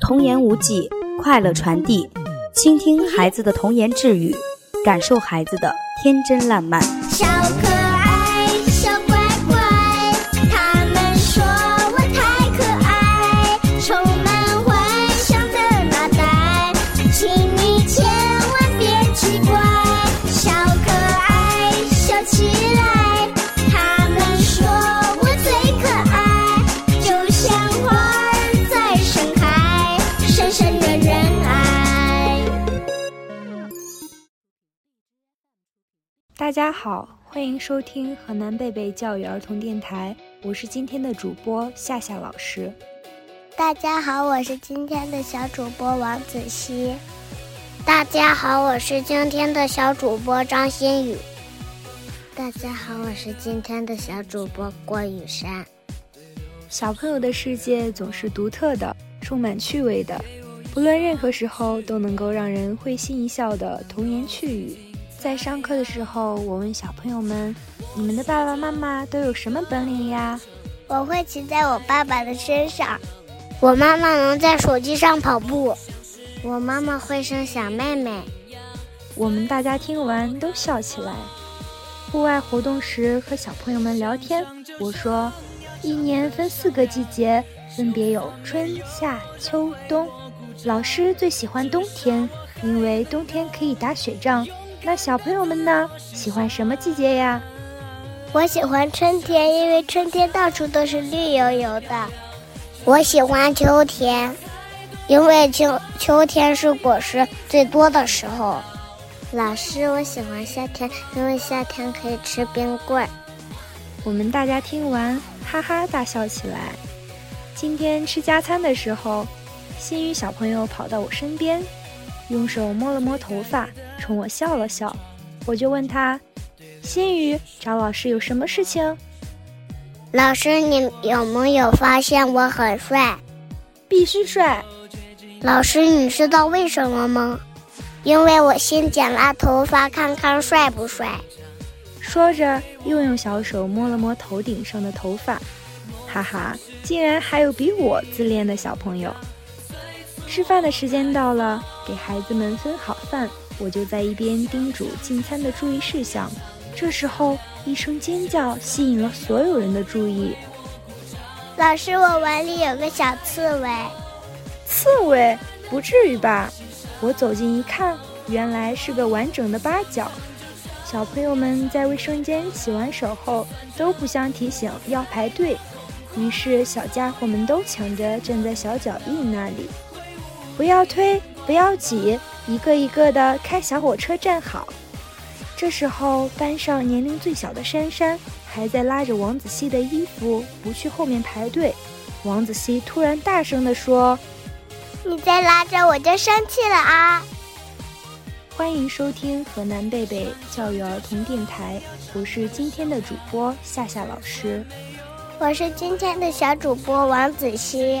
童言无忌，快乐传递，倾听孩子的童言稚语，感受孩子的天真烂漫。大家好，欢迎收听河南贝贝教育儿童电台，我是今天的主播夏夏老师。大家好，我是今天的小主播王子熙。大家好，我是今天的小主播张馨予。大家好，我是今天的小主播郭雨珊。小朋友的世界总是独特的，充满趣味的，不论任何时候都能够让人会心一笑的童言趣语。在上课的时候，我问小朋友们：“你们的爸爸妈妈都有什么本领呀我会骑在我爸爸的身上，我妈妈能在手机上跑步，我妈妈会生小妹妹。？”我们大家听完都笑起来。户外活动时和小朋友们聊天，我说：“一年分四个季节，分别有春夏秋冬。老师最喜欢冬天，因为冬天可以打雪仗。那小朋友们呢？喜欢什么季节呀？我喜欢春天，因为春天到处都是绿油油的。我喜欢秋天，因为秋秋天是果实最多的时候。老师，我喜欢夏天，因为夏天可以吃冰棍儿。我们大家听完，哈哈大笑起来。今天吃加餐的时候，心宇小朋友跑到我身边，用手摸了摸头发，冲我笑了笑。我就问他：“心宇，找老师有什么事情老师，你有没有发现我很帅？？”必须帅。老师，你知道为什么吗？因为我先剪了头发，看看帅不帅。说着，又用小手摸了摸头顶上的头发，哈哈，竟然还有比我自恋的小朋友。吃饭的时间到了，给孩子们分好饭，我就在一边叮嘱进餐的注意事项。这时候，一声尖叫吸引了所有人的注意。老师，我碗里有个小刺猬。刺猬？不至于吧？我走近一看，原来是个完整的八角。小朋友们在卫生间洗完手后，都互相提醒要排队，于是小家伙们都抢着站在小脚印那里，不要推，不要挤，一个一个的开小火车站好。这时候，班上年龄最小的珊珊还在拉着王子熙的衣服，不去后面排队。王子熙突然大声地说：“你再拉着我就生气了啊！欢迎收听河南贝贝教育儿童电台，我是今天的主播夏夏老师。我是今天的小主播王子熙，